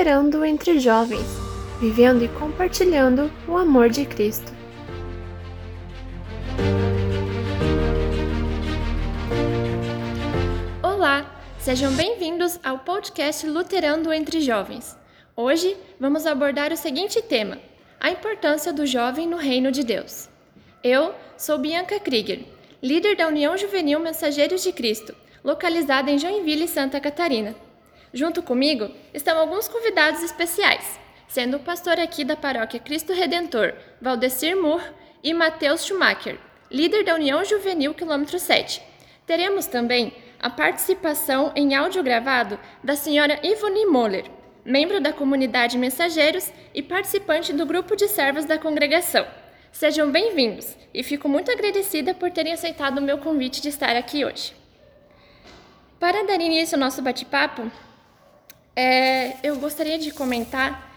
entre jovens, vivendo e compartilhando o amor de Cristo. Olá, sejam bem-vindos ao podcast Luterando entre Jovens. Hoje vamos abordar o seguinte tema: a importância do jovem no reino de Deus. Eu sou Bianca Krieger, líder da União Juvenil Mensageiros de Cristo, localizada em Joinville, Santa Catarina. Junto comigo estão alguns convidados especiais, sendo o pastor aqui da paróquia Cristo Redentor, Valdecir Mur, e Matheus Schumacher, líder da União Juvenil Quilômetro 7. Teremos também a participação em áudio gravado da senhora Ivone Moller, membro da comunidade Mensageiros e participante do grupo de servas da congregação. Sejam bem-vindos e fico muito agradecida por terem aceitado o meu convite de estar aqui hoje. Para dar início ao nosso bate-papo, é, eu gostaria de comentar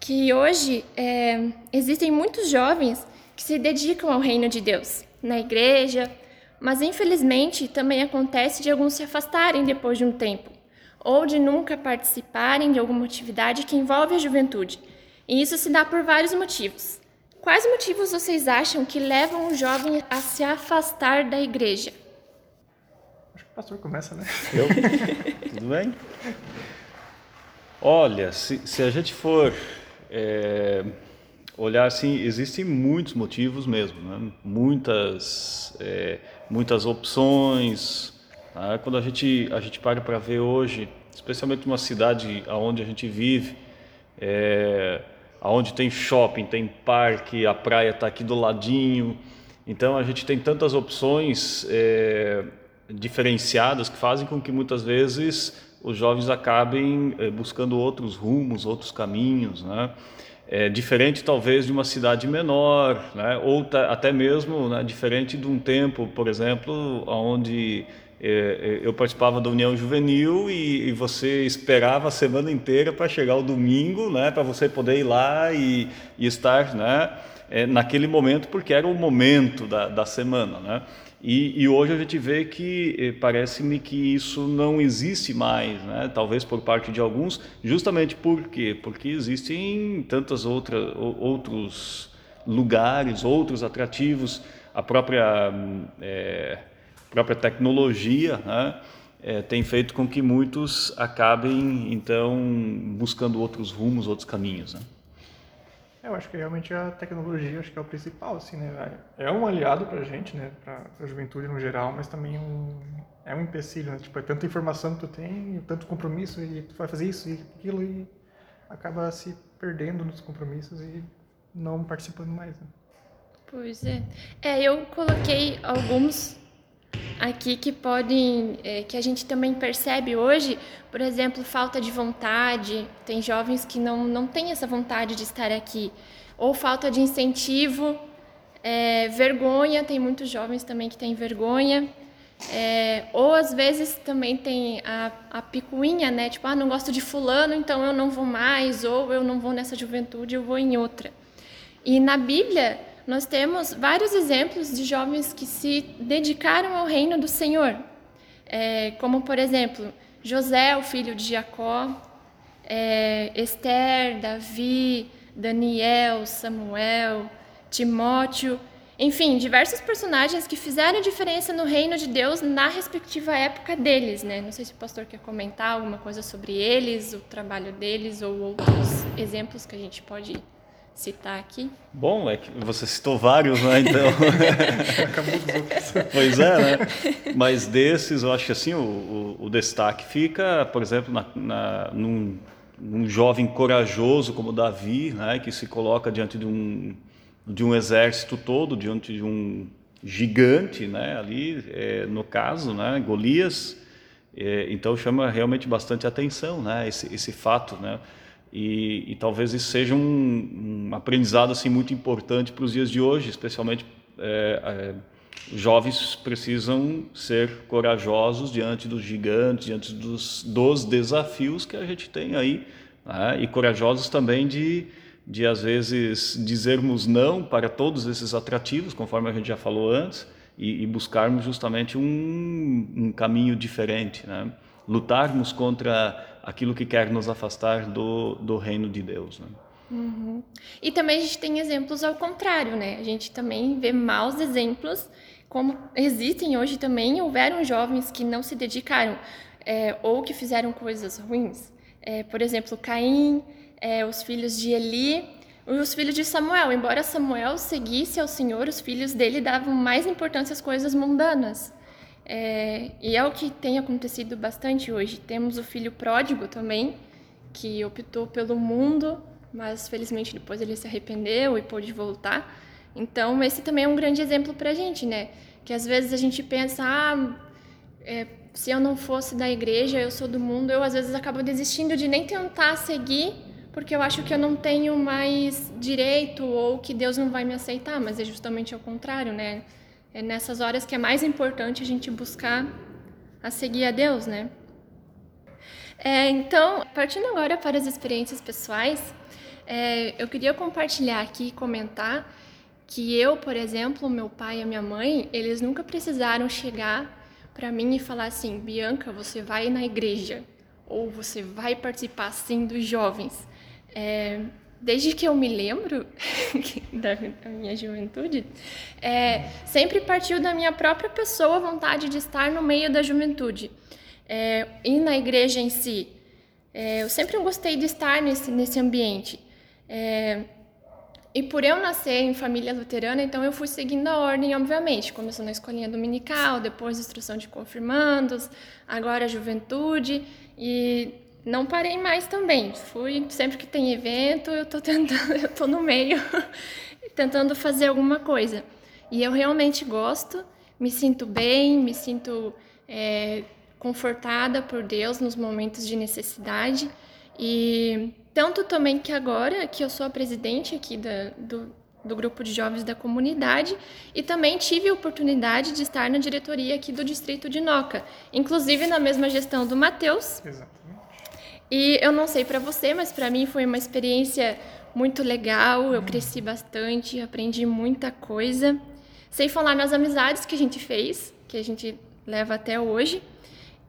que hoje é, existem muitos jovens que se dedicam ao reino de Deus, na igreja, mas infelizmente também acontece de alguns se afastarem depois de um tempo, ou de nunca participarem de alguma atividade que envolve a juventude. E isso se dá por vários motivos. Quais motivos vocês acham que levam o jovem a se afastar da igreja? Acho que o pastor começa, né? Eu? Tudo bem? Olha, se, se a gente for é, olhar assim, existem muitos motivos mesmo, né? muitas, é, muitas opções. Tá? Quando a gente, a gente para para ver hoje, especialmente numa cidade onde a gente vive, é, onde tem shopping, tem parque, a praia está aqui do ladinho, então a gente tem tantas opções é, diferenciadas que fazem com que muitas vezes os jovens acabem eh, buscando outros rumos, outros caminhos, né? É diferente talvez de uma cidade menor, né? ou até mesmo né, diferente de um tempo, por exemplo, onde é, eu participava da União Juvenil e, e, você esperava a semana inteira para chegar o domingo, né, para você poder ir lá e, e estar né, é, naquele momento, porque era o momento da, da semana. Né? E, e, hoje a gente vê que eh, parece-me que isso não existe mais, né? talvez por parte de alguns, justamente por quê? Porque existem tantos outros lugares, outros atrativos, a própria, é, própria tecnologia né? é, tem feito com que muitos acabem, então, buscando outros rumos, outros caminhos. Né? Eu acho que realmente a tecnologia acho que é o principal, assim, né? É um aliado para a gente, né? Para a juventude no geral, mas também um, é um empecilho, né? Tipo, é tanta informação que tu tem, tanto compromisso e tu vai fazer isso e aquilo e acaba se perdendo nos compromissos e não participando mais. Né? Pois é. É, eu coloquei alguns aqui que podem, é, que a gente também percebe hoje, por exemplo, falta de vontade, tem jovens que não, não têm essa vontade de estar aqui, ou falta de incentivo, é, vergonha, tem muitos jovens também que têm vergonha, é, ou às vezes também tem a, a picuinha, né? Tipo, ah, não gosto de fulano, então eu não vou mais, ou eu não vou nessa juventude, eu vou em outra. E na Bíblia, nós temos vários exemplos de jovens que se dedicaram ao reino do Senhor, é, como por exemplo José, o filho de Jacó, é, Esther, Davi, Daniel, Samuel, Timóteo, enfim, diversos personagens que fizeram diferença no reino de Deus na respectiva época deles, né? Não sei se o pastor quer comentar alguma coisa sobre eles, o trabalho deles ou outros exemplos que a gente pode citar aqui? Bom, é que você citou vários, né? Então. Acabou. Pois é, né? Mas desses, eu acho que assim, o, o, o destaque fica, por exemplo, na, na, num, num jovem corajoso como Davi, né? Que se coloca diante de um, de um exército todo, diante de um gigante, né? Ali, é, no caso, né? Golias. É, então chama realmente bastante atenção, né? Esse, esse fato, né? E, e, talvez isso seja um, um, aprendizado assim muito importante para os dias de hoje, especialmente é, é, jovens precisam ser corajosos diante dos gigantes, diante dos, dos desafios que a gente tem aí, né? e corajosos também de, de às vezes dizermos não para todos esses atrativos, conforme a gente já falou antes, e, e buscarmos justamente um, um caminho diferente, né? lutarmos contra aquilo que quer nos afastar do, do reino de Deus. Né? Uhum. E também a gente tem exemplos ao contrário, né? A gente também vê maus exemplos, como existem hoje também, houveram jovens que não se dedicaram é, ou que fizeram coisas ruins. É, por exemplo, Caim, é, os filhos de Eli, os filhos de Samuel. Embora Samuel seguisse ao Senhor, os filhos dele davam mais importância às coisas mundanas. É, e é o que tem acontecido bastante hoje. Temos o filho pródigo também, que optou pelo mundo, mas felizmente depois ele se arrependeu e pôde voltar. Então, esse também é um grande exemplo para a gente, né? Que às vezes a gente pensa, ah, é, se eu não fosse da igreja, eu sou do mundo, eu às vezes acabo desistindo de nem tentar seguir, porque eu acho que eu não tenho mais direito ou que Deus não vai me aceitar, mas é justamente ao contrário, né? É nessas horas que é mais importante a gente buscar a seguir a Deus, né? É, então, partindo agora para as experiências pessoais, é, eu queria compartilhar aqui e comentar que eu, por exemplo, meu pai e a minha mãe, eles nunca precisaram chegar para mim e falar assim, Bianca, você vai na igreja ou você vai participar sim dos jovens. É, desde que eu me lembro da, minha juventude, é, sempre partiu da minha própria pessoa a vontade de estar no meio da juventude é, e na igreja em si. É, eu sempre gostei de estar nesse, nesse ambiente. É, e por eu nascer em família luterana, então eu fui seguindo a ordem, obviamente. Começou na escolinha dominical, depois instrução de confirmandos, agora a juventude e não parei mais também. Fui sempre que tem evento, eu tô tentando, eu tô no meio tentando fazer alguma coisa. E eu realmente gosto, me sinto bem, me sinto é, confortada por Deus nos momentos de necessidade e tanto também que agora que eu sou a presidente aqui da, do, do grupo de jovens da comunidade e também tive a oportunidade de estar na diretoria aqui do distrito de Noca, inclusive na mesma gestão do Matheus. Exatamente. E eu não sei para você, mas para mim foi uma experiência muito legal, eu cresci bastante, aprendi muita coisa. Sem falar nas amizades que a gente fez, que a gente leva até hoje.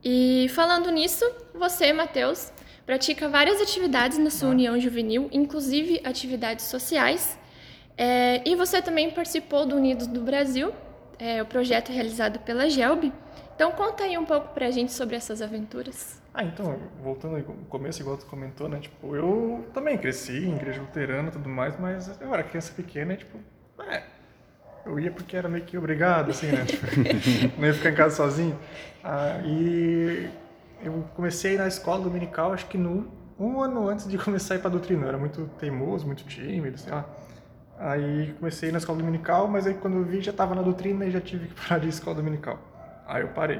E falando nisso, você, Matheus, pratica várias atividades na sua união juvenil, inclusive atividades sociais. É, e você também participou do Unidos do Brasil, é, o projeto realizado pela GELB. Então conta aí um pouco pra gente sobre essas aventuras. Ah, então, voltando ao começo, igual tu comentou, né? Tipo, eu também cresci em igreja luterana e tudo mais, mas eu era criança pequena e, tipo, é, eu ia porque era meio que obrigado, assim, né? Tipo, não ia ficar em casa sozinho. Ah, e eu comecei na escola dominical, acho que no, um ano antes de começar a ir para doutrina. Eu era muito teimoso, muito tímido, sei lá. Aí comecei na escola dominical, mas aí quando eu vi já estava na doutrina e já tive que parar de escola dominical. Aí eu parei.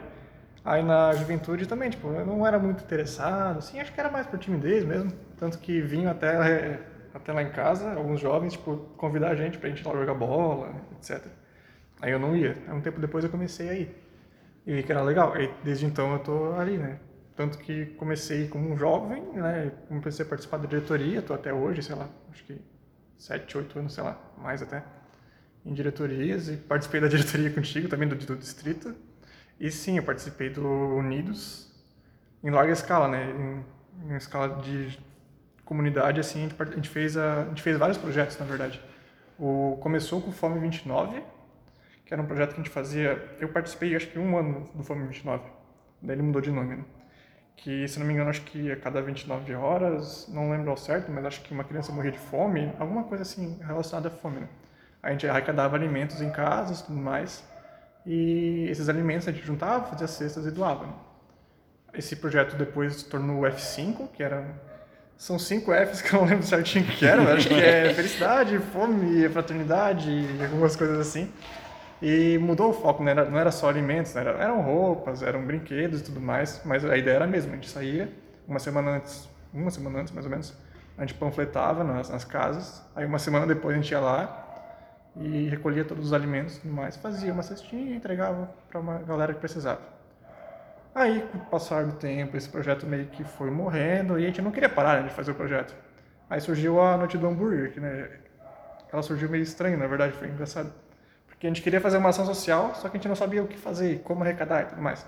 Aí na juventude também, tipo, eu não era muito interessado, assim, acho que era mais por timidez mesmo. Tanto que vinham até, até lá em casa, alguns jovens, tipo, convidar a gente pra gente ir lá jogar bola, etc. Aí eu não ia. Aí um tempo depois eu comecei a ir. E vi que era legal. Aí desde então eu tô ali, né? Tanto que comecei como um jovem, né? Comecei a participar da diretoria, estou até hoje, sei lá, acho que sete, oito anos, sei lá, mais até, em diretorias. E participei da diretoria contigo, também do, do distrito. E sim, eu participei do Unidos em larga escala, né? Em, em escala de comunidade, assim, a gente, fez a, a gente fez vários projetos, na verdade. O, começou com o Fome 29, que era um projeto que a gente fazia... Eu participei, acho que um ano do Fome 29. Daí ele mudou de nome, né? que, se não me engano, acho que a cada 29 horas, não lembro ao certo, mas acho que uma criança morria de fome, alguma coisa assim relacionada à fome, né? A gente arrecadava alimentos em casa e tudo mais, e esses alimentos a gente juntava, fazia cestas e doava. Né? Esse projeto depois se tornou o F5, que era... São cinco Fs que eu não lembro certinho o que eram, acho que é felicidade, fome, fraternidade, algumas coisas assim. E mudou o foco, né? não era só alimentos, né? eram roupas, eram brinquedos e tudo mais, mas a ideia era a mesma. A gente saía uma semana antes, uma semana antes mais ou menos, a gente panfletava nas, nas casas, aí uma semana depois a gente ia lá e recolhia todos os alimentos e mais, fazia uma cestinha e entregava para uma galera que precisava. Aí, com o passar do tempo, esse projeto meio que foi morrendo e a gente não queria parar né, de fazer o projeto. Aí surgiu a Noite do Hambúrguer, que né, ela surgiu meio estranho, na verdade, foi engraçado que a gente queria fazer uma ação social, só que a gente não sabia o que fazer, como arrecadar e tudo mais.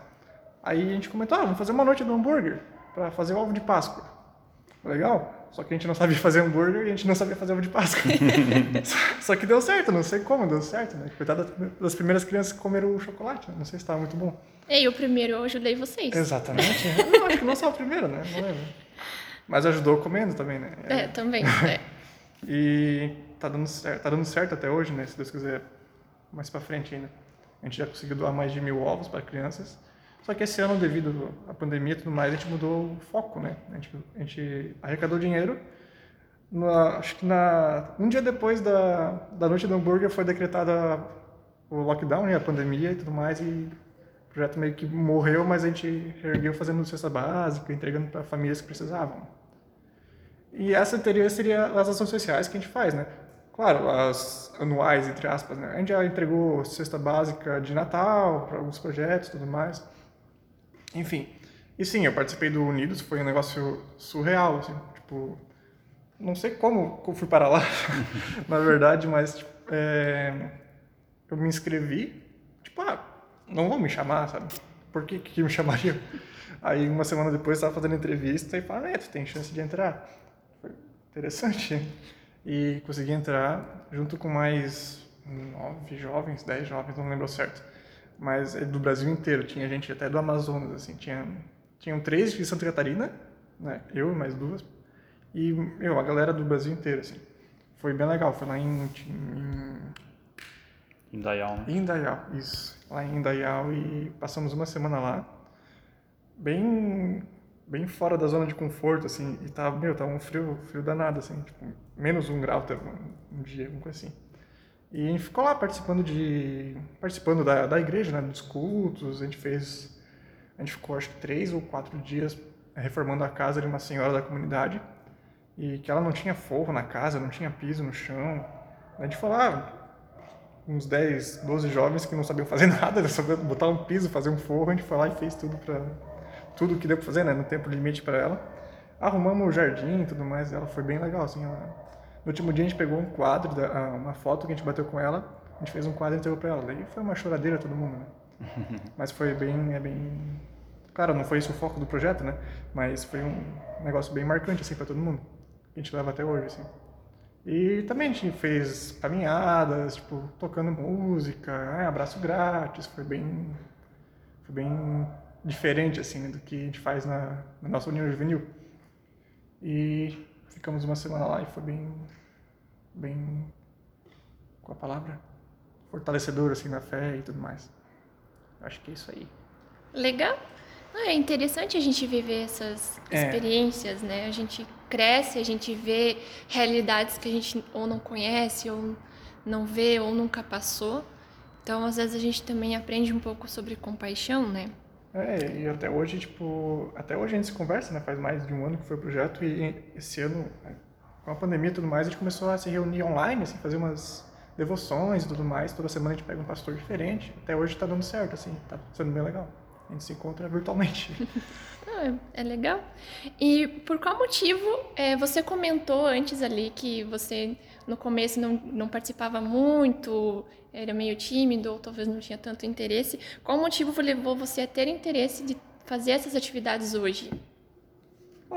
Aí a gente comentou, ah, vamos fazer uma noite do hambúrguer. para fazer ovo de Páscoa. Legal? Só que a gente não sabia fazer hambúrguer e a gente não sabia fazer ovo de Páscoa. Só que deu certo, não sei como deu certo, né? Coitada das primeiras crianças que comeram o chocolate, né? não sei se estava muito bom. E o primeiro eu ajudei vocês. Exatamente. não, acho que não só o primeiro, né? Não lembro. Mas ajudou comendo também, né? É, também. É. e tá dando, certo, tá dando certo até hoje, né? Se Deus quiser, mais pra frente ainda. A gente já conseguiu doar mais de mil ovos para crianças. Só que esse ano, devido à pandemia e tudo mais, a gente mudou o foco, né? A gente, a gente arrecadou dinheiro. Na, acho que na, um dia depois da, da noite do hambúrguer foi decretada o lockdown, né? A pandemia e tudo mais. E o projeto meio que morreu, mas a gente ergueu fazendo cesta básica, entregando para famílias que precisavam. E essa teoria seria as ações sociais que a gente faz, né? Claro, as anuais, entre aspas, né? A gente já entregou cesta básica de Natal para alguns projetos e tudo mais. Enfim. E sim, eu participei do Unidos, foi um negócio surreal, assim, tipo, não sei como eu fui para lá, na verdade, mas tipo, é, eu me inscrevi, tipo, ah, não vão me chamar, sabe? Por que que me chamariam? Aí uma semana depois estava fazendo entrevista e falaram, é, tu tem chance de entrar. Foi interessante. E consegui entrar junto com mais nove jovens, dez jovens, não lembro certo mas é do Brasil inteiro. Tinha gente até do Amazonas, assim. Tinha, tinham três de Santa Catarina, né? Eu e mais duas. E, meu, a galera do Brasil inteiro, assim. Foi bem legal. Foi lá em... Em Indaial, né? Indaial, isso. Lá em Indaial e passamos uma semana lá. Bem... Bem fora da zona de conforto, assim. E tava, meu, tava um frio, frio danado, assim. Tipo, menos um grau teve um, um dia, alguma coisa assim. E a gente ficou lá participando de participando da, da igreja, né, dos cultos. A gente fez a gente ficou acho que três ou quatro dias reformando a casa de uma senhora da comunidade e que ela não tinha forro na casa, não tinha piso no chão. A gente falou, ah, uns 10, 12 jovens que não sabiam fazer nada, só botar um piso, fazer um forro, a gente foi lá e fez tudo para tudo que deu para fazer, né, no tempo limite para ela. Arrumamos o jardim e tudo mais, ela foi bem legal, assim, ela no último dia a gente pegou um quadro, uma foto que a gente bateu com ela, a gente fez um quadro e entregou pra ela. Daí foi uma choradeira todo mundo, né? Mas foi bem, é bem... Claro, não foi esse o foco do projeto, né? Mas foi um negócio bem marcante, assim, pra todo mundo. Que a gente leva até hoje, assim. E também a gente fez caminhadas, tipo, tocando música, né? abraço grátis, foi bem... Foi bem diferente, assim, do que a gente faz na, na nossa União Juvenil. E ficamos uma semana lá e foi bem, bem, com a palavra? Fortalecedor, assim, na fé e tudo mais. Acho que é isso aí. Legal. Ah, é interessante a gente viver essas é. experiências, né? A gente cresce, a gente vê realidades que a gente ou não conhece, ou não vê, ou nunca passou. Então, às vezes, a gente também aprende um pouco sobre compaixão, né? É, e até hoje, tipo, até hoje a gente se conversa, né? Faz mais de um ano que foi o projeto e esse ano, com a pandemia e tudo mais, a gente começou a se reunir online, assim, fazer umas devoções e tudo mais. Toda semana a gente pega um pastor diferente. Até hoje tá dando certo, assim, tá sendo bem legal. A gente se encontra virtualmente. Ah, é legal. E por qual motivo é, você comentou antes ali que você no começo não, não participava muito, era meio tímido ou talvez não tinha tanto interesse. Qual motivo levou você a ter interesse de fazer essas atividades hoje?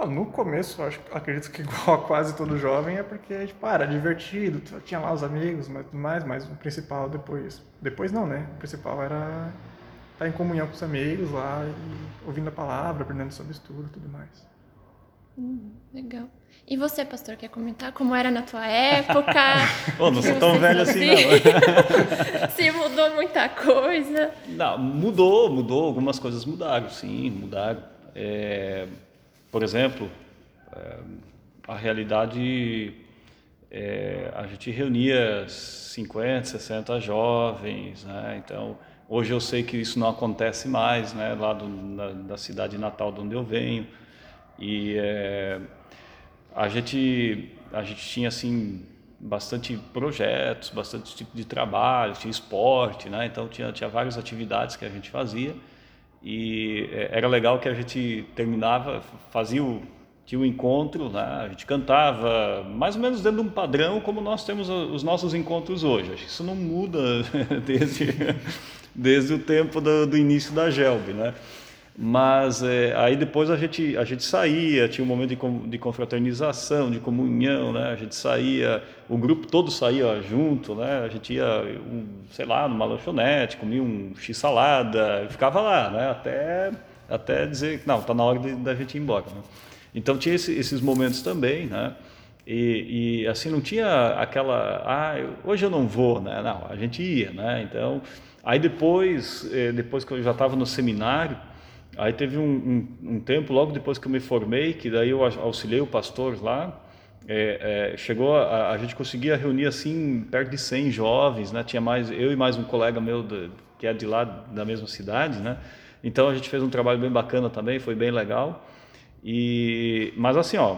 No começo, acho, acredito que igual a quase todo jovem, é porque tipo, ah, era divertido, tinha lá os amigos, mas tudo mais, mas o principal depois. Depois não, né? O principal era estar em comunhão com os amigos lá, e ouvindo a palavra, aprendendo sobre estudo e tudo mais. Hum, legal. E você, pastor, quer comentar como era na tua época? oh, não sou tão velho assim, não. Se mudou muita coisa? Não, mudou, mudou. Algumas coisas mudaram, sim, mudaram. É, por exemplo, é, a realidade, é, a gente reunia 50, 60 jovens, né? Então, hoje eu sei que isso não acontece mais, né? Lá do, na, da cidade natal de onde eu venho. E é, a gente a gente tinha assim bastante projetos, bastante tipo de trabalho, tinha esporte, né? Então tinha tinha várias atividades que a gente fazia e é, era legal que a gente terminava, fazia o tinha o um encontro, né? a gente cantava mais ou menos dentro de um padrão como nós temos os nossos encontros hoje. Acho que isso não muda desde, desde o tempo do, do início da GELB, né? Mas é, aí depois a gente, a gente saía, tinha um momento de, de confraternização, de comunhão, né? A gente saía, o grupo todo saía junto, né? A gente ia, um, sei lá, numa lanchonete, comia um x-salada, ficava lá, né? Até, até dizer que não, está na hora da gente ir embora, né? Então tinha esse, esses momentos também, né? E, e, assim não tinha aquela, ah, hoje eu não vou, né? Não, a gente ia, né? Então, aí depois, eh, depois que eu já estava no seminário, Aí teve um, um, um, tempo, logo depois que eu me formei, que daí eu auxiliei o pastor lá, é, é, chegou a, a, gente conseguia reunir assim perto de 100 jovens, né? Tinha mais eu e mais um colega meu de, que é de lá da mesma cidade, né? Então a gente fez um trabalho bem bacana também, foi bem legal. E mas assim, ó,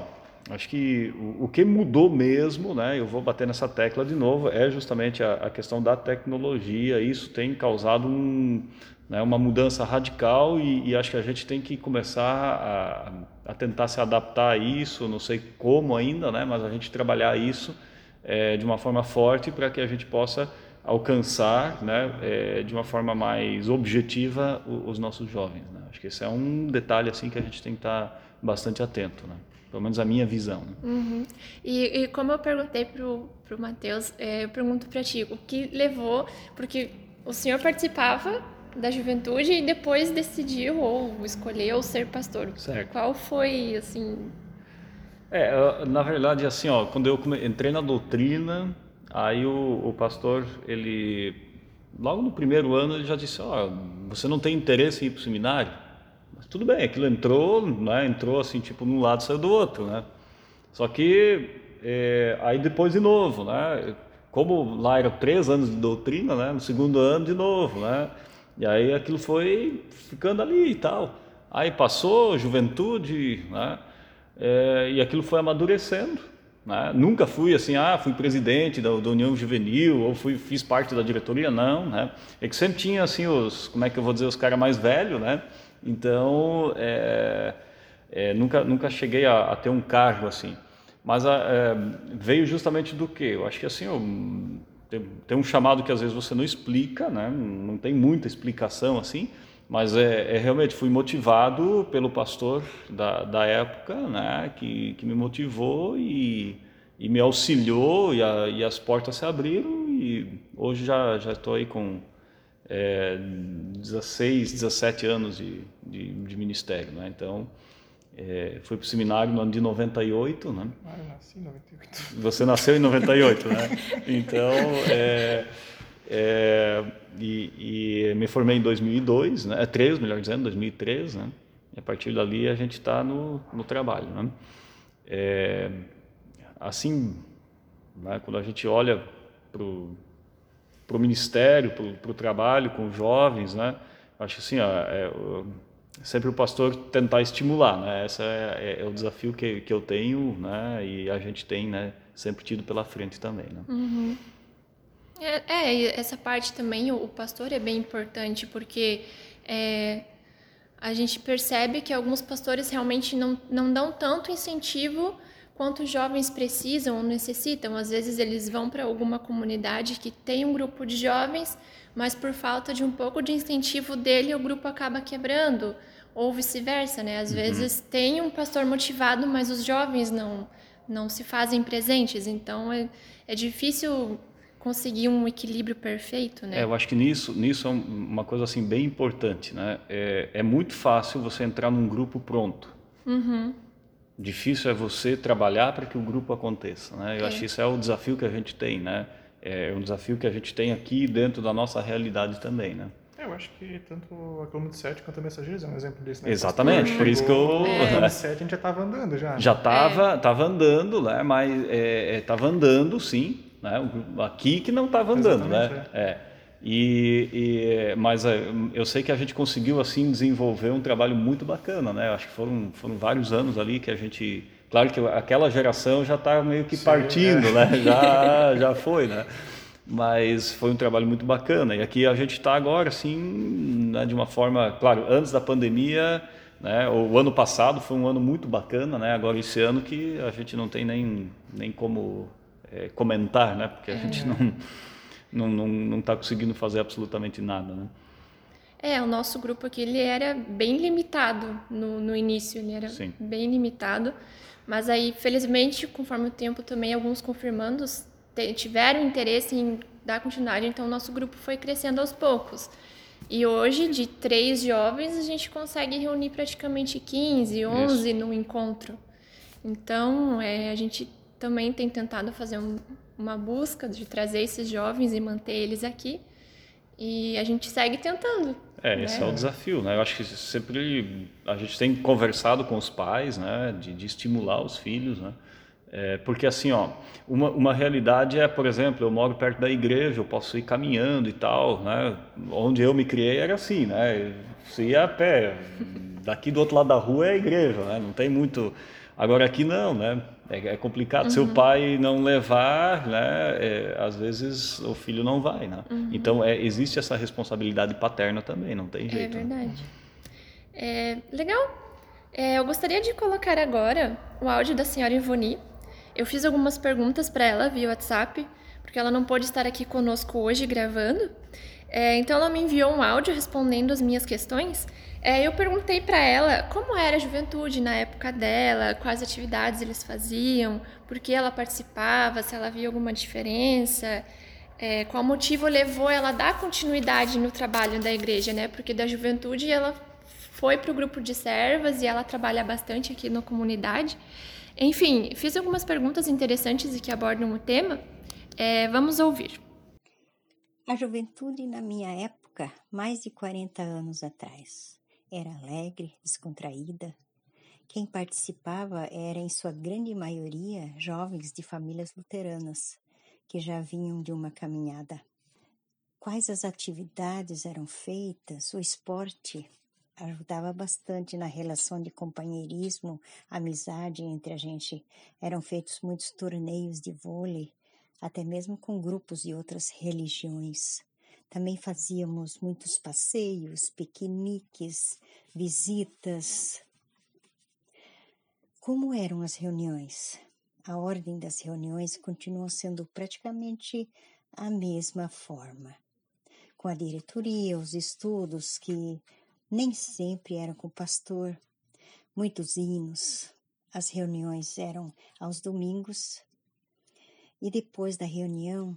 acho que o, o que mudou mesmo, né? Eu vou bater nessa tecla de novo, é justamente a, a questão da tecnologia. Isso tem causado um né, uma mudança radical e, e, acho que a gente tem que começar a, a, tentar se adaptar a isso, não sei como ainda, né, mas a gente trabalhar isso é, de uma forma forte para que a gente possa alcançar né, é, de uma forma mais objetiva os, os nossos jovens. Né? Acho que esse é um detalhe assim que a gente tem que estar bastante atento. Né? Pelo menos a minha visão. Né? Uhum. E, e, como eu perguntei para o Matheus, é, eu pergunto para ti, o que levou, porque o senhor participava da juventude e depois decidiu ou escolheu ser pastor. Certo. Qual foi, assim... É, na verdade, assim, ó, quando eu entrei na doutrina, aí o, o pastor, ele, logo no primeiro ano, ele já disse, ó, você não tem interesse em ir para o seminário? Mas tudo bem, aquilo entrou, né, entrou assim, tipo, num lado saiu do outro, né? Só que, é, aí depois de novo, né? Como lá eram três anos de doutrina, né? No segundo ano de novo, né? E aí aquilo foi ficando ali e tal. Aí passou, juventude, né? É, e aquilo foi amadurecendo. Né? Nunca fui assim, ah, fui presidente da, da, União Juvenil ou fui, fiz parte da diretoria, não, né? É que sempre tinha assim os, como é que eu vou dizer, os caras mais velhos, né? Então, é, é, nunca, nunca cheguei a, a, ter um cargo assim. Mas a, é, veio justamente do que? Eu acho que assim, eu, tem, tem, um chamado que às vezes você não explica, né? não tem muita explicação assim, mas é, é realmente fui motivado pelo pastor da, da época, né? que, que me motivou e, e me auxiliou e, a, e, as portas se abriram e hoje já já estou aí com é, 16, 17 anos de, de, de ministério, né? então é, fui para o seminário no ano de 98, né? Ah, eu nasci em 98. Você nasceu em 98, né? Então, é, é, e, e, me formei em 2002, né? 3, melhor dizendo, 2003, né? E a partir dali a gente está no, no trabalho, né? É, assim, né? quando a gente olha para o ministério, para o trabalho com jovens, né? Acho assim, ó, é, sempre o pastor tentar estimular, né? Esse é, é, é, o desafio que, que eu tenho, né? E a gente tem, né? Sempre tido pela frente também, né? Uhum. É, é, essa parte também, o, o, pastor é bem importante, porque é, a gente percebe que alguns pastores realmente não, não dão tanto incentivo quanto os jovens precisam ou necessitam. Às vezes eles vão para alguma comunidade que tem um grupo de jovens, mas por falta de um pouco de incentivo dele, o grupo acaba quebrando, ou vice-versa, né? Às uhum. vezes tem um pastor motivado, mas os jovens não não se fazem presentes, então é, é difícil conseguir um equilíbrio perfeito, né? É, eu acho que nisso, nisso é uma coisa assim bem importante, né? É, é muito fácil você entrar num grupo pronto. Uhum. Difícil é você trabalhar para que o grupo aconteça, né? Eu é. acho que isso é o desafio que a gente tem, né? é um desafio que a gente tem aqui dentro da nossa realidade também, né? É, eu acho que tanto a Coluna 7 quanto a Mensageiros é um exemplo disso, né? Exatamente, por isso que eu... É. A 7 a gente já estava andando já. Né? Já estava é. tava andando, né? Mas estava é, é andando, sim, né? Aqui que não estava andando, né? Exatamente, né? É. E, e, mas é, eu sei que a gente conseguiu assim desenvolver um trabalho muito bacana, né? Acho que foram, foram vários anos ali que a gente Claro que aquela geração já está meio que Sim, partindo, é. né? Já, já foi, né? Mas foi um trabalho muito bacana. E aqui a gente está agora, assim, né, de uma forma, claro, antes da pandemia, né? O ano passado foi um ano muito bacana, né? Agora esse ano que a gente não tem nem, nem como é, comentar, né? Porque a é. gente não não não está conseguindo fazer absolutamente nada, né? É, o nosso grupo aqui ele era bem limitado no, no início, ele era Sim. bem limitado. Mas aí, felizmente, conforme o tempo também, alguns confirmandos tiveram interesse em dar continuidade, então o nosso grupo foi crescendo aos poucos. E hoje, de três jovens, a gente consegue reunir praticamente 15, 11 no encontro. Então, é, a gente também tem tentado fazer um- uma busca de trazer esses jovens e manter eles aqui. E a gente segue tentando. É, esse né? é o desafio, né? Eu acho que sempre a gente tem conversado com os pais, né? De, de estimular os filhos, né? É, porque assim, ó, uma, uma realidade é, por exemplo, eu moro perto da igreja, eu posso ir caminhando e tal, né? Onde eu me criei era assim, né? Você ia a pé, daqui do outro lado da rua é a igreja, né? Não tem muito... Agora aqui não, né? É, é complicado. Se o pai não levar, né? é, às vezes o filho não vai, né? Então é, existe essa responsabilidade paterna também, não tem É jeito. né? verdade. É, legal. É, eu gostaria de colocar agora o áudio da senhora Ivoni. Eu fiz algumas perguntas para ela via WhatsApp, porque ela não pôde estar aqui conosco hoje gravando. É, então ela me enviou um áudio respondendo as minhas questões. É, eu perguntei para ela como era a juventude na época dela, quais atividades eles faziam, por que ela participava, se ela via alguma diferença, é, qual motivo levou ela a dar continuidade no trabalho da igreja, né? Porque da juventude ela foi para o grupo de servas e ela trabalha bastante aqui na comunidade. Enfim, fiz algumas perguntas interessantes e que abordam o tema. É, vamos ouvir. A juventude na minha época, mais de 40 anos atrás, era alegre, descontraída. Quem participava era, em sua grande maioria, jovens de famílias luteranas, que já vinham de uma caminhada. Quais as atividades eram feitas? O esporte ajudava bastante na relação de companheirismo, amizade entre a gente. Eram feitos muitos torneios de vôlei, até mesmo com grupos de outras religiões. Também fazíamos muitos passeios, piqueniques, visitas. Como eram as reuniões? A ordem das reuniões continuou sendo praticamente a mesma forma, com a diretoria, os estudos que nem sempre eram com o pastor, muitos hinos. As reuniões eram aos domingos e depois da reunião,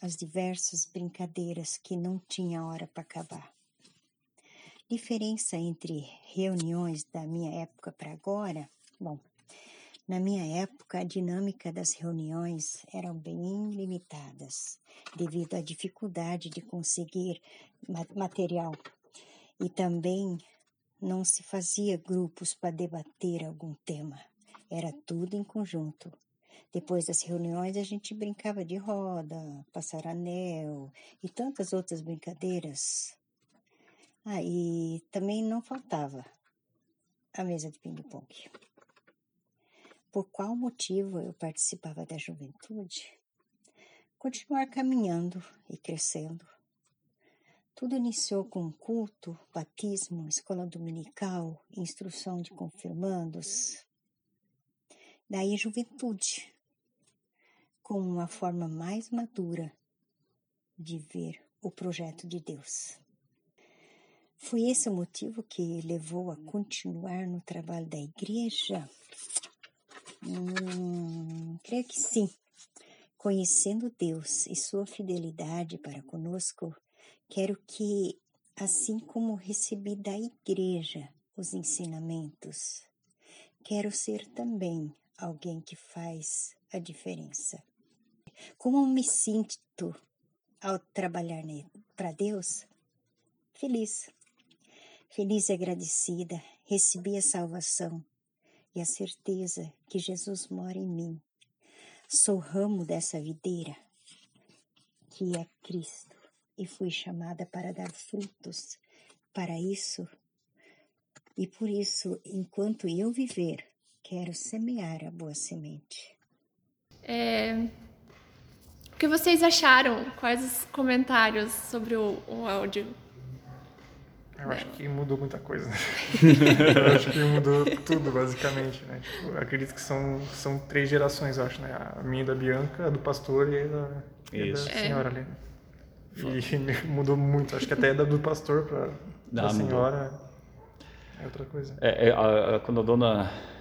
as diversas brincadeiras que não tinha hora para acabar. Diferença entre reuniões da minha época para agora? Bom, na minha época a dinâmica das reuniões eram bem limitadas, devido à dificuldade de conseguir ma- material e também não se fazia grupos para debater algum tema, era tudo em conjunto. Depois das reuniões, a gente brincava de roda, passar anel e tantas outras brincadeiras. Ah, e também não faltava a mesa de ping-pong. Por qual motivo eu participava da juventude? Continuar caminhando e crescendo. Tudo iniciou com culto, batismo, escola dominical, instrução de confirmandos. Daí juventude, como uma forma mais madura de ver o projeto de Deus. Foi esse o motivo que levou a continuar no trabalho da igreja? Hum, creio que sim. Conhecendo Deus e sua fidelidade para conosco, quero que, assim como recebi da igreja os ensinamentos, quero ser também alguém que faz a diferença. Como me sinto ao trabalhar para Deus? Feliz. Feliz e agradecida, recebi a salvação e a certeza que Jesus mora em mim. Sou ramo dessa videira, que é Cristo, e fui chamada para dar frutos. Para isso, e por isso, enquanto eu viver, quero semear a boa semente. É, O que vocês acharam? Quais os comentários sobre o, o áudio? Eu acho que mudou muita coisa. né? eu acho que mudou tudo, basicamente, né? Tipo, acredito que são, são três gerações, eu acho, né? A minha da Bianca, a do pastor e a da, e a da senhora ali. E mudou muito. Acho que até da do pastor para da senhora é outra coisa. É, é a, a, quando a dona é,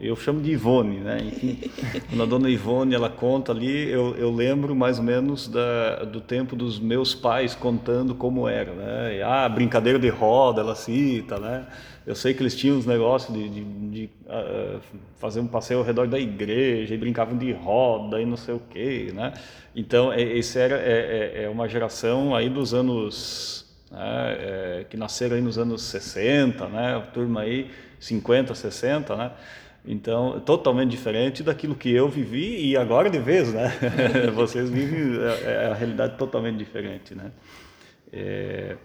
eu chamo de Ivone, né? Enfim, quando a dona Ivone ela conta ali, eu, eu lembro mais ou menos da, do tempo dos meus pais contando como era, né? E, ah, brincadeira de roda, ela cita, né? Eu sei que eles tinham os negócios de, de, de uh, fazer um passeio ao redor da igreja e brincavam de roda e não sei o quê, né? Então, esse era é, é, é uma geração aí dos anos né? é, que nasceram aí nos anos 60, né? A turma aí 50, 60, né? Então, totalmente diferente daquilo que eu vivi e agora de vez, né? Vocês vivem é, é a realidade totalmente diferente, né? É,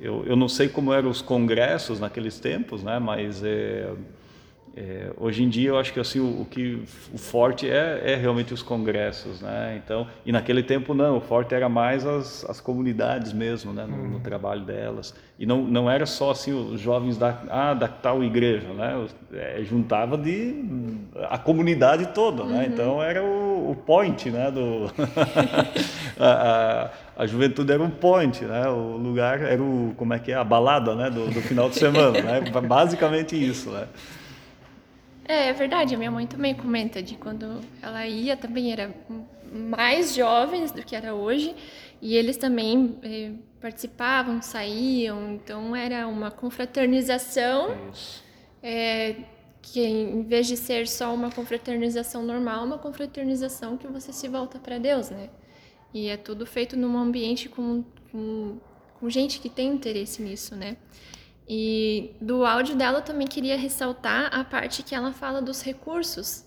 eu, eu não sei como eram os congressos naqueles tempos, né? Mas é, é, hoje em dia eu acho que assim o, o que o forte é, é, realmente os congressos, né? Então e naquele tempo não, o forte era mais as, as comunidades mesmo, né? No, no, uhum. trabalho delas e não, não era só assim os jovens da ah, da tal igreja, né? É, juntava de a comunidade toda, né? uhum. né? Então era o, o point, né? Do a, a, a, juventude era um point, né? O lugar era o como é que é a balada, né? Do, do final de semana, né? Basicamente isso, né? É, é verdade. A minha mãe também comenta de quando ela ia, também era mais jovens do que era hoje, e eles também eh, participavam, saíam, então era uma confraternização. É, que em vez de ser só uma confraternização normal, uma confraternização que você se volta para Deus, né? E é tudo feito num ambiente com, com, com gente que tem interesse nisso, né? E do áudio dela eu também queria ressaltar a parte que ela fala dos recursos,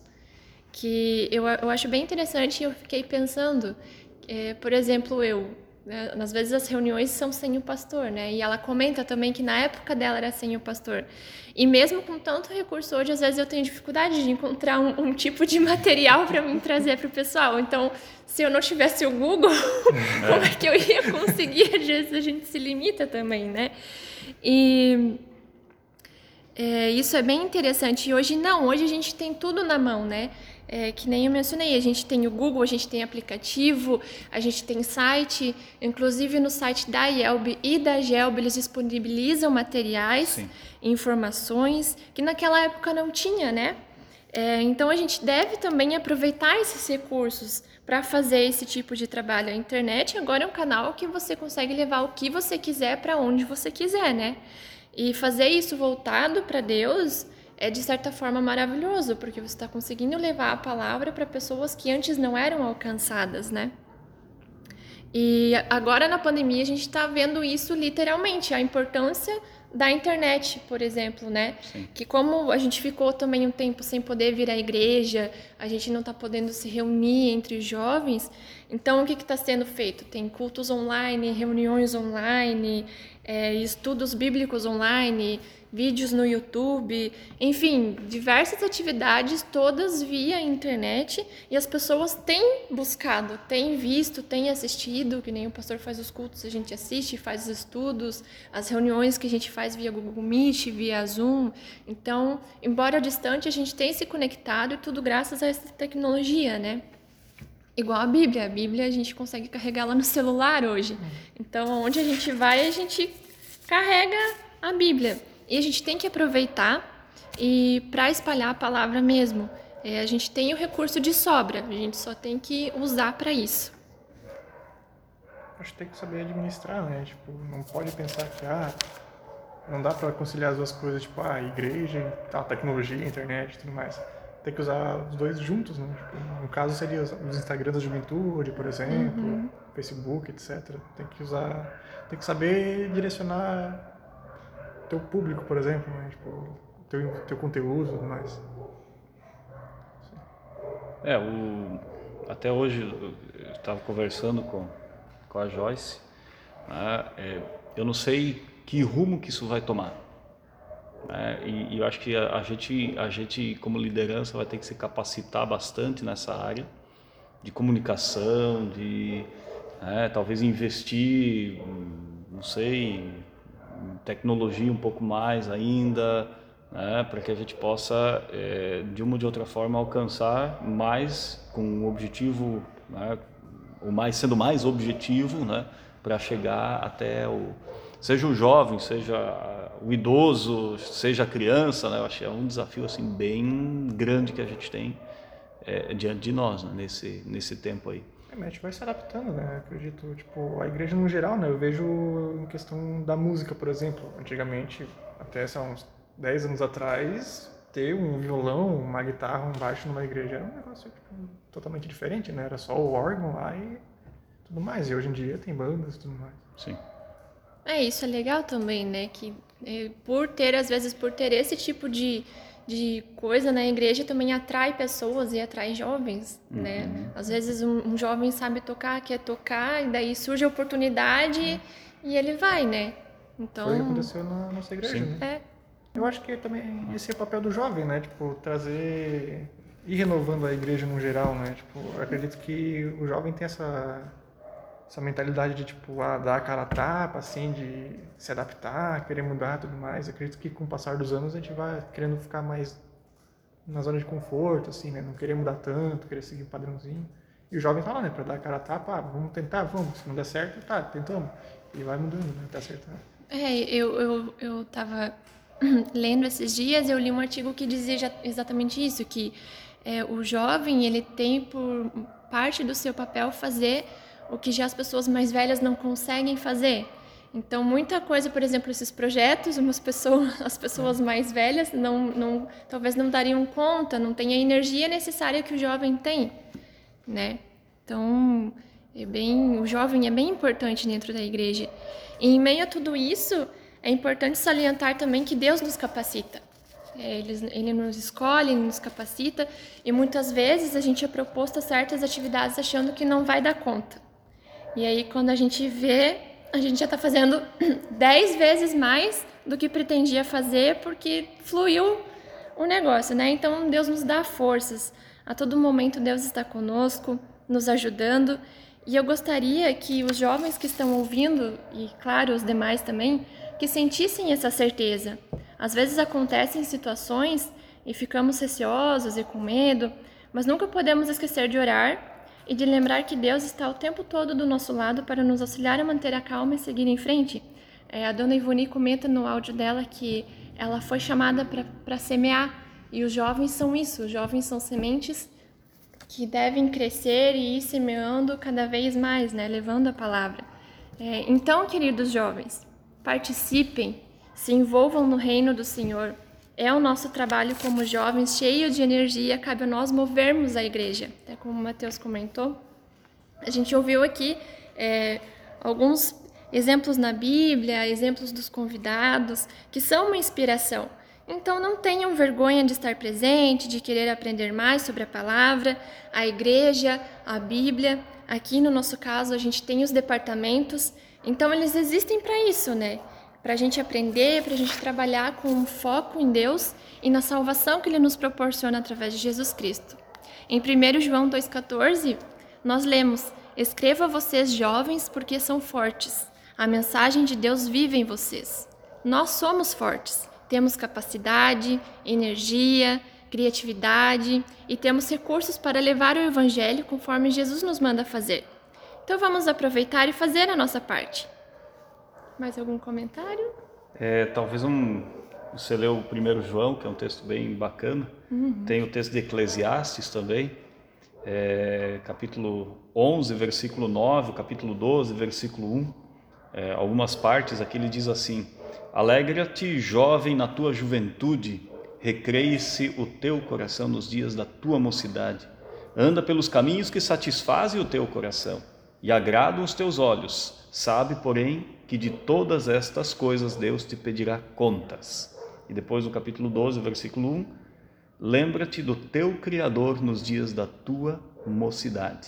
que eu, eu acho bem interessante e eu fiquei pensando, é, por exemplo, eu, né, às vezes as reuniões são sem o pastor, né? E ela comenta também que na época dela era sem o pastor. E mesmo com tanto recurso hoje, às vezes eu tenho dificuldade de encontrar um, um tipo de material para me trazer para o pessoal. Então, se eu não tivesse o Google, como é que eu ia conseguir? Às vezes a gente se limita também, né? E é, isso é bem interessante. E hoje não, hoje a gente tem tudo na mão, né? É, que nem eu mencionei, a gente tem o Google, a gente tem aplicativo, a gente tem site, inclusive no site da IELB e da GELB eles disponibilizam materiais, Sim. informações, que naquela época não tinha, né? É, então a gente deve também aproveitar esses recursos para fazer esse tipo de trabalho. A internet agora é um canal que você consegue levar o que você quiser para onde você quiser, né? E fazer isso voltado para Deus é de certa forma maravilhoso, porque você está conseguindo levar a palavra para pessoas que antes não eram alcançadas, né? E agora na pandemia a gente está vendo isso literalmente, a importância da internet, por exemplo, né? Sim. Que como a gente ficou também um tempo sem poder vir à igreja, a gente não está podendo se reunir entre jovens, então o que está sendo feito? Tem cultos online, reuniões online, é, estudos bíblicos online, vídeos no YouTube, enfim, diversas atividades, todas via internet, e as pessoas têm buscado, têm visto, têm assistido, que nem o pastor faz os cultos, a gente assiste, faz os estudos, as reuniões que a gente faz via Google Meet, via Zoom. Então, embora distante, a gente tem se conectado e tudo graças a essa tecnologia, né? Igual a Bíblia. A Bíblia a gente consegue carregar lá no celular hoje. Então, onde a gente vai, a gente carrega a Bíblia. E a gente tem que aproveitar e para espalhar a palavra mesmo. É, a gente tem o recurso de sobra, a gente só tem que usar para isso. Acho que tem que saber administrar, né? Tipo, não pode pensar que ah, não dá para conciliar as duas coisas, tipo, ah, igreja, a tecnologia, internet e tudo mais. Tem que usar os dois juntos, né? Tipo, no caso seria os Instagrams da juventude, por exemplo, uhum. Facebook, etc. Tem que usar, tem que saber direcionar teu público, por exemplo, né? Tipo, teu, teu conteúdo e tudo mais. É, o, até hoje eu estava conversando com, com a Joyce, né? é, eu não sei que rumo que isso vai tomar. Né? E, e, eu acho que a, a, gente, a gente, como liderança, vai ter que se capacitar bastante nessa área de comunicação, de né, talvez investir, não sei, tecnologia um pouco mais ainda, né, para que a gente possa, é, de uma ou de outra forma, alcançar mais com um objetivo né, o mais sendo mais objetivo, né, para chegar até o seja o jovem, seja o idoso, seja a criança, né, eu acho que é um desafio assim bem grande que a gente tem é, diante de nós né, nesse nesse tempo aí. É, mas a gente vai se adaptando, né? Acredito, tipo, a igreja no geral, né? Eu vejo em questão da música, por exemplo. Antigamente, até sei uns 10 anos atrás, ter um violão, uma guitarra, um baixo numa igreja era um negócio tipo, totalmente diferente, né? Era só o órgão lá e tudo mais. E hoje em dia tem bandas e tudo mais. Sim. É, isso é legal também, né? Que é, por ter, às vezes, por ter esse tipo de, de coisa na igreja também atrai pessoas e atrai jovens, né? uhum. né? Às vezes um, um, jovem sabe tocar, quer tocar, e daí surge a oportunidade uhum. e ele vai, né? Então... Foi o que aconteceu na nossa igreja, Sim. né? É. Eu acho que também esse é o papel do jovem, né? Tipo, trazer... ir renovando a igreja no geral, né? Tipo, acredito que o jovem tem essa essa mentalidade de tipo ah, dar a cara a tapa, assim, de se adaptar, querer mudar, tudo mais. Eu acredito que com o passar dos anos a gente vai querendo ficar mais na zona de conforto, assim, né? Não querer mudar tanto, querer seguir um padrãozinho. E o jovem tá lá, né? Para dar a cara a tapa, ah, vamos tentar, vamos. Se não der certo, tá, tentamos. E vai mudando, né? Até acertar. É, eu, eu, eu tava lendo esses dias, eu li um artigo que dizia exatamente isso, que é, o jovem, ele tem por parte do seu papel fazer o que já as pessoas mais velhas não conseguem fazer. Então, muita coisa, por exemplo, esses projetos, umas pessoas, as pessoas mais velhas não, não, talvez não dariam conta, não têm a energia necessária que o jovem tem, né? Então, é bem, o jovem é bem importante dentro da igreja. E em meio a tudo isso, é importante salientar também que Deus nos capacita. É, ele, ele nos escolhe, ele nos capacita, e muitas vezes a gente é proposto a certas atividades achando que não vai dar conta. E aí, quando a gente vê, a gente já está fazendo dez vezes mais do que pretendia fazer, porque fluiu o negócio, né? Então, Deus nos dá forças. A todo momento, Deus está conosco, nos ajudando. E eu gostaria que os jovens que estão ouvindo, e claro, os demais também, que sentissem essa certeza. Às vezes acontecem situações e ficamos receosos e com medo, mas nunca podemos esquecer de orar e de lembrar que Deus está o tempo todo do nosso lado para nos auxiliar a manter a calma e seguir em frente. É, a dona Ivone comenta no áudio dela que ela foi chamada para semear e os jovens são isso, os jovens são sementes que devem crescer e ir semeando cada vez mais, né, levando a palavra. É, então, queridos jovens, participem, se envolvam no reino do Senhor. É o nosso trabalho como jovens, cheio de energia, cabe a nós movermos a igreja. Até como o Mateus comentou, a gente ouviu aqui é, alguns exemplos na Bíblia, exemplos dos convidados, que são uma inspiração. Então não tenham vergonha de estar presente, de querer aprender mais sobre a palavra, a igreja, a Bíblia. Aqui no nosso caso a gente tem os departamentos, então eles existem para isso, né? Para a gente aprender, para a gente trabalhar com um foco em Deus e na salvação que Ele nos proporciona através de Jesus Cristo. Em 1 João 2,14, nós lemos: Escreva vocês jovens, porque são fortes. A mensagem de Deus vive em vocês. Nós somos fortes, temos capacidade, energia, criatividade e temos recursos para levar o Evangelho conforme Jesus nos manda fazer. Então vamos aproveitar e fazer a nossa parte. Mais algum comentário? É, talvez um. Você leu o primeiro João, que é um texto bem bacana. Uhum. Tem o texto de Eclesiastes também, é, capítulo 11, versículo 9, capítulo 12, versículo 1. É, algumas partes aqui ele diz assim: Alegra-te, jovem, na tua juventude, recreie-se o teu coração nos dias da tua mocidade. Anda pelos caminhos que satisfazem o teu coração e agradam os teus olhos. Sabe, porém, que de todas estas coisas Deus te pedirá contas. E depois no capítulo 12, versículo 1, lembra-te do teu Criador nos dias da tua mocidade,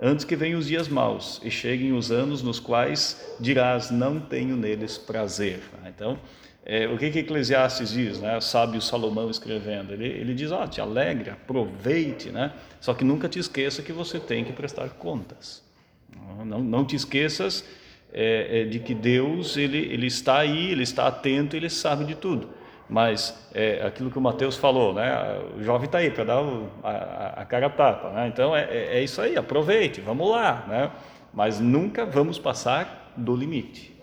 antes que venham os dias maus e cheguem os anos nos quais dirás, não tenho neles prazer. Então, é, o que que Eclesiastes diz, né? O sábio Salomão escrevendo, ele, ele diz, ó, oh, te alegre, aproveite, né? Só que nunca te esqueça que você tem que prestar contas. Não, não te esqueças é, é, de que Deus ele, ele está aí, ele está atento, ele sabe de tudo. Mas é aquilo que o Mateus falou, né? O jovem está aí para dar o, a, a, cara tapa, né? Então é, é, é isso aí, aproveite, vamos lá, né? Mas nunca vamos passar do limite.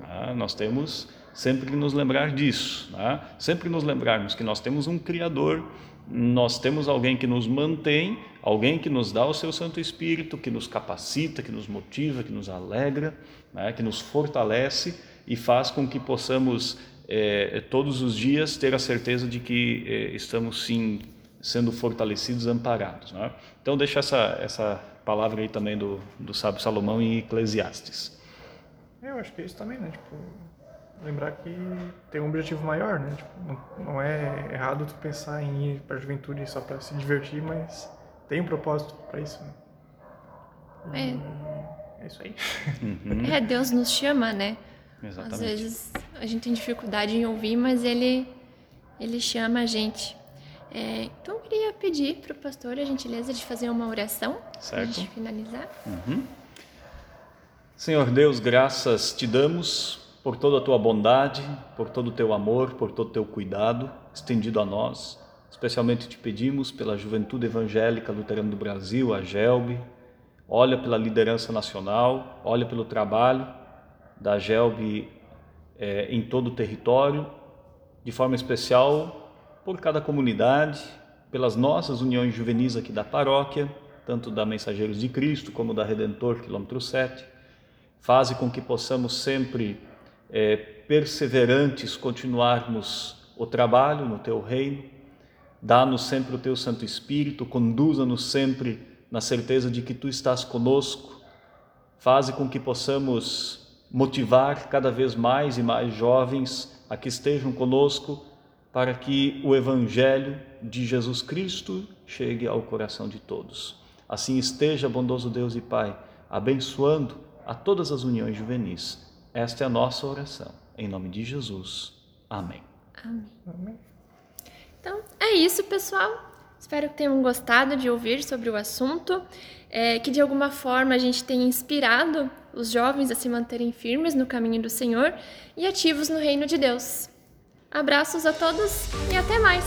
Né? Nós temos sempre que nos lembrar disso, né? sempre nos lembrarmos que nós temos um Criador, nós temos alguém que nos mantém, alguém que nos dá o seu Santo Espírito, que nos capacita, que nos motiva, que nos alegra, né? que nos fortalece e faz com que possamos é, todos os dias ter a certeza de que é, estamos sim sendo fortalecidos, amparados. Né? Então deixa essa essa palavra aí também do, do sábio Salomão em Eclesiastes. Eu acho que é isso também, né? Tipo, lembrar que tem um objetivo maior, né? Tipo, não, não, é errado tu pensar em ir para a juventude só para se divertir, mas tem um propósito para isso. Né? É. é isso aí. Uhum. É, Deus nos chama, né? Exatamente. Às vezes a gente tem dificuldade em ouvir, mas ele, ele chama a gente. É, então eu queria pedir para o pastor a gentileza de fazer uma oração para a gente finalizar. Uhum. Senhor Deus, graças te damos por toda a tua bondade, por todo o teu amor, por todo o teu cuidado estendido a nós. Especialmente te pedimos pela juventude evangélica luterana do Brasil, a GELB, olha pela liderança nacional, olha pelo trabalho da GELB é, em todo o território, de forma especial por cada comunidade, pelas nossas uniões juvenis aqui da paróquia, tanto da Mensageiros de Cristo como da Redentor, quilômetro 7. Faze com que possamos sempre, é, perseverantes, continuarmos o trabalho no Teu reino. Dá-nos sempre o Teu Santo Espírito, conduza-nos sempre na certeza de que Tu estás conosco. Faze com que possamos motivar cada vez mais e mais jovens a que estejam conosco para que o Evangelho de Jesus Cristo chegue ao coração de todos. Assim esteja, bondoso Deus e Pai, abençoando a todas as uniões juvenis. Esta é a nossa oração. Em nome de Jesus. Amém. Amém. Amém. Então, é isso, pessoal. Espero que tenham gostado de ouvir sobre o assunto, é, que de alguma forma a gente tenha inspirado os jovens a se manterem firmes no caminho do Senhor e ativos no reino de Deus. Abraços a todos e até mais!